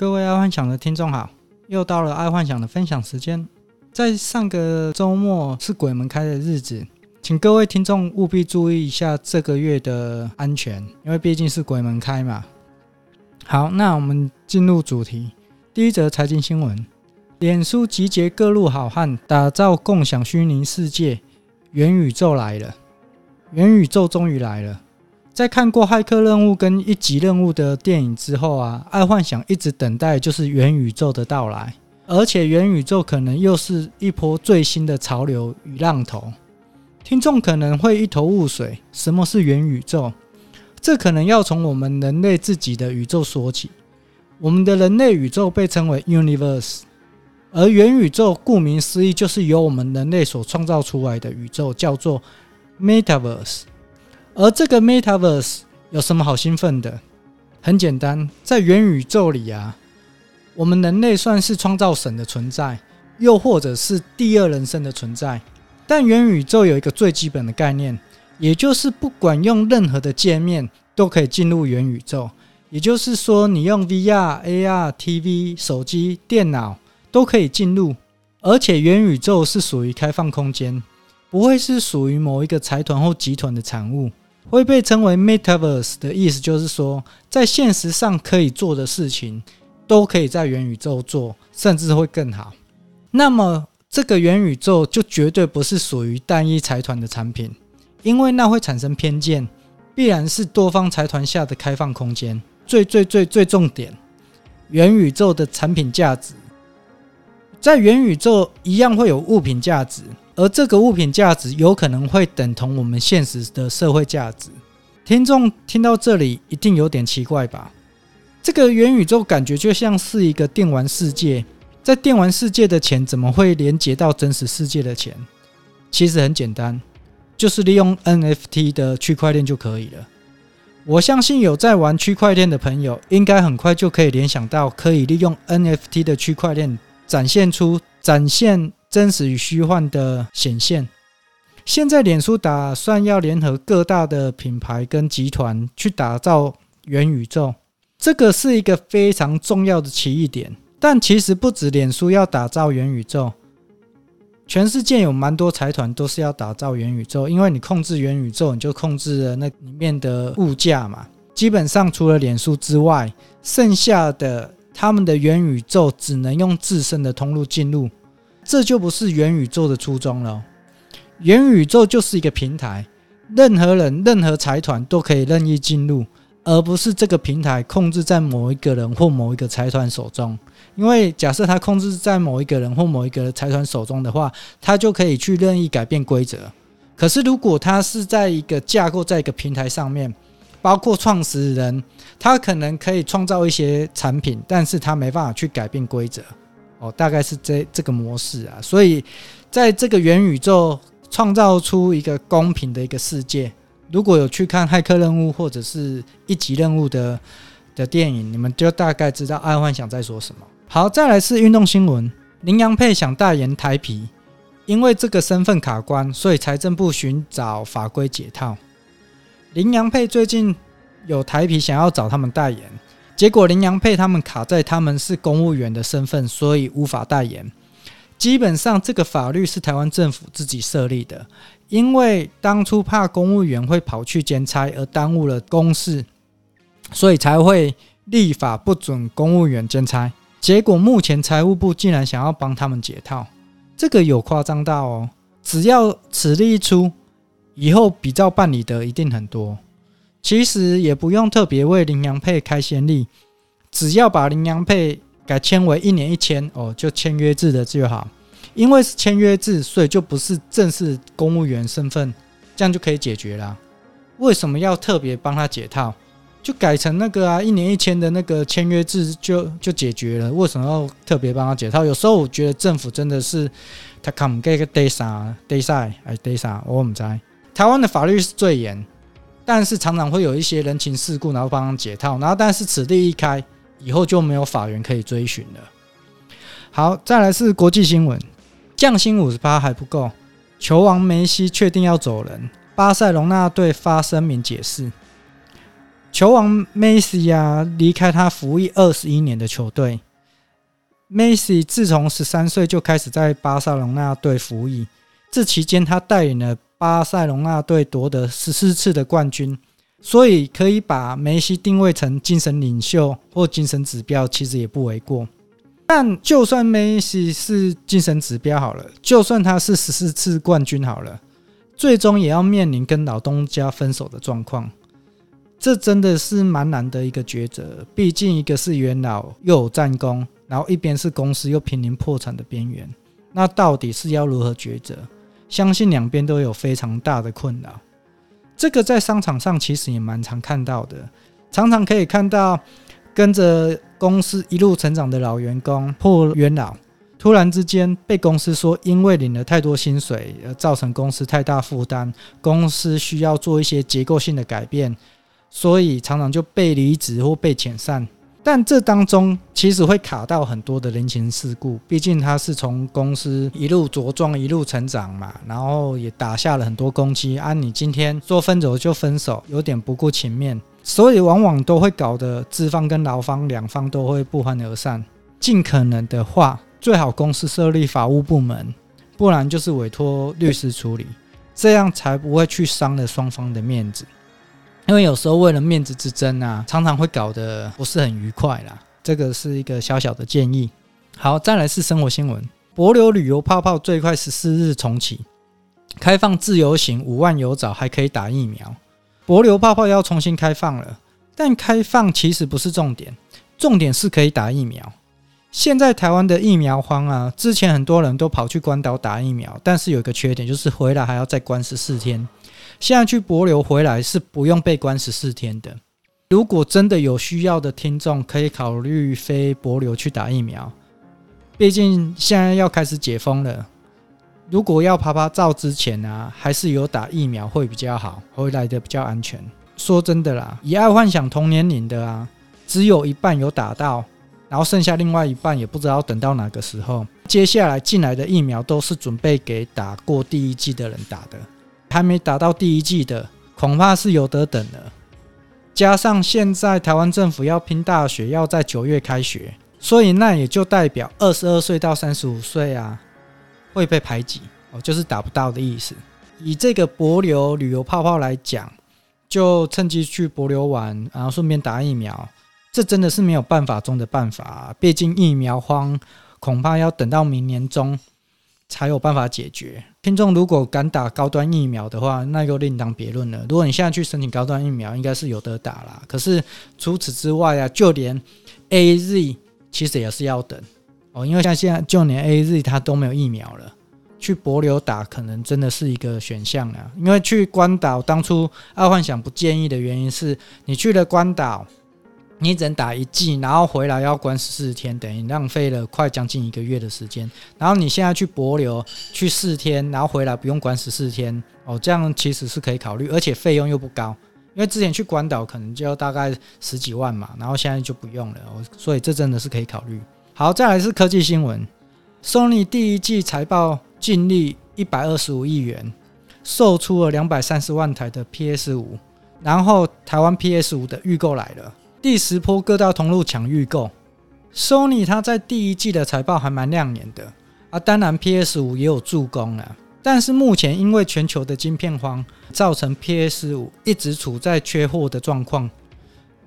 各位爱幻想的听众好，又到了爱幻想的分享时间。在上个周末是鬼门开的日子，请各位听众务必注意一下这个月的安全，因为毕竟是鬼门开嘛。好，那我们进入主题。第一则财经新闻：脸书集结各路好汉，打造共享虚拟世界，元宇宙来了，元宇宙终于来了。在看过《骇客任务》跟《一级任务》的电影之后啊，爱幻想一直等待就是元宇宙的到来，而且元宇宙可能又是一波最新的潮流与浪头。听众可能会一头雾水，什么是元宇宙？这可能要从我们人类自己的宇宙说起。我们的人类宇宙被称为 Universe，而元宇宙顾名思义就是由我们人类所创造出来的宇宙，叫做 Metaverse。而这个 Metaverse 有什么好兴奋的？很简单，在元宇宙里啊，我们人类算是创造神的存在，又或者是第二人生的存在。但元宇宙有一个最基本的概念，也就是不管用任何的界面都可以进入元宇宙。也就是说，你用 VR、AR、TV、手机、电脑都可以进入，而且元宇宙是属于开放空间，不会是属于某一个财团或集团的产物。会被称为 Metaverse 的意思就是说，在现实上可以做的事情，都可以在元宇宙做，甚至会更好。那么，这个元宇宙就绝对不是属于单一财团的产品，因为那会产生偏见，必然是多方财团下的开放空间。最最最最重点，元宇宙的产品价值，在元宇宙一样会有物品价值。而这个物品价值有可能会等同我们现实的社会价值。听众听到这里一定有点奇怪吧？这个元宇宙感觉就像是一个电玩世界，在电玩世界的钱怎么会连接到真实世界的钱？其实很简单，就是利用 NFT 的区块链就可以了。我相信有在玩区块链的朋友，应该很快就可以联想到可以利用 NFT 的区块链展现出展现。真实与虚幻的显现。现在，脸书打算要联合各大的品牌跟集团去打造元宇宙，这个是一个非常重要的奇异点。但其实不止脸书要打造元宇宙，全世界有蛮多财团都是要打造元宇宙，因为你控制元宇宙，你就控制了那里面的物价嘛。基本上，除了脸书之外，剩下的他们的元宇宙只能用自身的通路进入。这就不是元宇宙的初衷了。元宇宙就是一个平台，任何人、任何财团都可以任意进入，而不是这个平台控制在某一个人或某一个财团手中。因为假设它控制在某一个人或某一个财团手中的话，它就可以去任意改变规则。可是如果它是在一个架构，在一个平台上面，包括创始人，他可能可以创造一些产品，但是他没办法去改变规则。哦，大概是这这个模式啊，所以在这个元宇宙创造出一个公平的一个世界。如果有去看《骇客任务》或者是一级任务的的电影，你们就大概知道爱幻想在说什么。好，再来是运动新闻，麟洋配想代言台啤，因为这个身份卡关，所以财政部寻找法规解套。麟洋配最近有台啤想要找他们代言。结果林洋配他们卡在他们是公务员的身份，所以无法代言。基本上这个法律是台湾政府自己设立的，因为当初怕公务员会跑去兼差而耽误了公事，所以才会立法不准公务员兼差。结果目前财务部竟然想要帮他们解套，这个有夸张到哦！只要此例一出，以后比照办理的一定很多。其实也不用特别为麟洋配开先例，只要把麟洋配改签为一年一签哦，就签约制的就好。因为是签约制，所以就不是正式公务员身份，这样就可以解决了。为什么要特别帮他解套？就改成那个啊，一年一签的那个签约制就就解决了。为什么要特别帮他解套？有时候我觉得政府真的是他看不给个 day 啥 day 赛哎 day 啥，我们在台湾的法律是最严。但是常常会有一些人情世故，然后帮他解套，然后但是此地一开，以后就没有法源可以追寻了。好，再来是国际新闻，降薪五十八还不够，球王梅西确定要走人，巴塞隆纳队发声明解释。球王梅西啊，离开他服役二十一年的球队。梅西自从十三岁就开始在巴塞隆纳队服役，这期间他带领了巴塞隆纳队夺得十四次的冠军，所以可以把梅西定位成精神领袖或精神指标，其实也不为过。但就算梅西是精神指标好了，就算他是十四次冠军好了，最终也要面临跟老东家分手的状况。这真的是蛮难的一个抉择，毕竟一个是元老又有战功，然后一边是公司又濒临破产的边缘，那到底是要如何抉择？相信两边都有非常大的困扰。这个在商场上其实也蛮常看到的，常常可以看到跟着公司一路成长的老员工或元老，突然之间被公司说因为领了太多薪水而造成公司太大负担，公司需要做一些结构性的改变。所以常常就被离职或被遣散，但这当中其实会卡到很多的人情世故。毕竟他是从公司一路茁壮、一路成长嘛，然后也打下了很多功绩。啊，你今天说分手就分手，有点不顾情面，所以往往都会搞得资方跟劳方两方都会不欢而散。尽可能的话，最好公司设立法务部门，不然就是委托律师处理，这样才不会去伤了双方的面子。因为有时候为了面子之争啊，常常会搞得不是很愉快啦。这个是一个小小的建议。好，再来是生活新闻：帛琉旅游泡泡最快十四日重启，开放自由行五万游早还可以打疫苗。帛琉泡泡要重新开放了，但开放其实不是重点，重点是可以打疫苗。现在台湾的疫苗荒啊，之前很多人都跑去关岛打疫苗，但是有一个缺点就是回来还要再关十四天。现在去博流回来是不用被关十四天的。如果真的有需要的听众，可以考虑飞博流去打疫苗。毕竟现在要开始解封了，如果要爬爬照之前啊，还是有打疫苗会比较好，回来的比较安全。说真的啦，以爱幻想同年龄的啊，只有一半有打到，然后剩下另外一半也不知道等到哪个时候。接下来进来的疫苗都是准备给打过第一剂的人打的。还没打到第一剂的，恐怕是有得等了。加上现在台湾政府要拼大学，要在九月开学，所以那也就代表二十二岁到三十五岁啊会被排挤哦，就是打不到的意思。以这个博流旅游泡泡来讲，就趁机去博流玩，然后顺便打疫苗，这真的是没有办法中的办法啊。毕竟疫苗荒，恐怕要等到明年中。才有办法解决。听众如果敢打高端疫苗的话，那就另当别论了。如果你现在去申请高端疫苗，应该是有得打啦。可是除此之外啊，就连 AZ 其实也是要等哦，因为像现在就连 AZ 它都没有疫苗了。去博流打可能真的是一个选项啊。因为去关岛当初爱幻想不建议的原因是，你去了关岛。你只能打一季，然后回来要关十四天，等于浪费了快将近一个月的时间。然后你现在去博流去四天，然后回来不用关十四天哦，这样其实是可以考虑，而且费用又不高。因为之前去关岛可能就要大概十几万嘛，然后现在就不用了，所以这真的是可以考虑。好，再来是科技新闻，Sony 第一季财报净利一百二十五亿元，售出了两百三十万台的 PS 五，然后台湾 PS 五的预购来了。第十波各大通路抢预购，Sony 它在第一季的财报还蛮亮眼的。啊，当然 PS 五也有助攻了，但是目前因为全球的晶片荒，造成 PS 五一直处在缺货的状况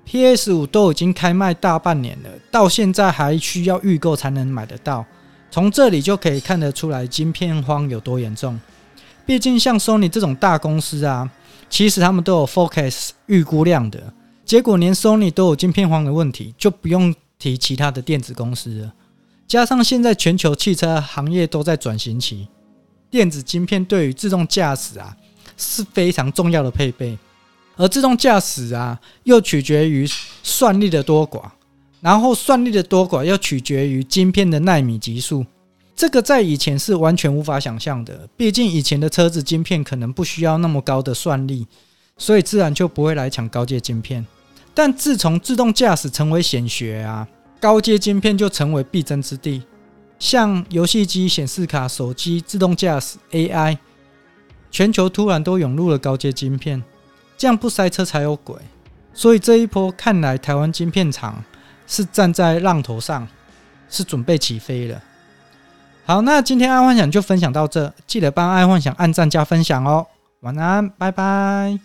，PS 五都已经开卖大半年了，到现在还需要预购才能买得到，从这里就可以看得出来晶片荒有多严重。毕竟像 Sony 这种大公司啊，其实他们都有 focus 预估量的。结果连 Sony 都有晶片荒的问题，就不用提其他的电子公司了。加上现在全球汽车行业都在转型期，电子晶片对于自动驾驶啊是非常重要的配备，而自动驾驶啊又取决于算力的多寡，然后算力的多寡又取决于晶片的奈米级数。这个在以前是完全无法想象的，毕竟以前的车子晶片可能不需要那么高的算力，所以自然就不会来抢高阶晶片。但自从自动驾驶成为显学啊，高阶晶片就成为必争之地。像游戏机、显示卡、手机、自动驾驶、AI，全球突然都涌入了高阶晶片，这样不塞车才有鬼。所以这一波看来，台湾晶片厂是站在浪头上，是准备起飞了。好，那今天爱幻想就分享到这，记得帮爱幻想按赞加分享哦。晚安，拜拜。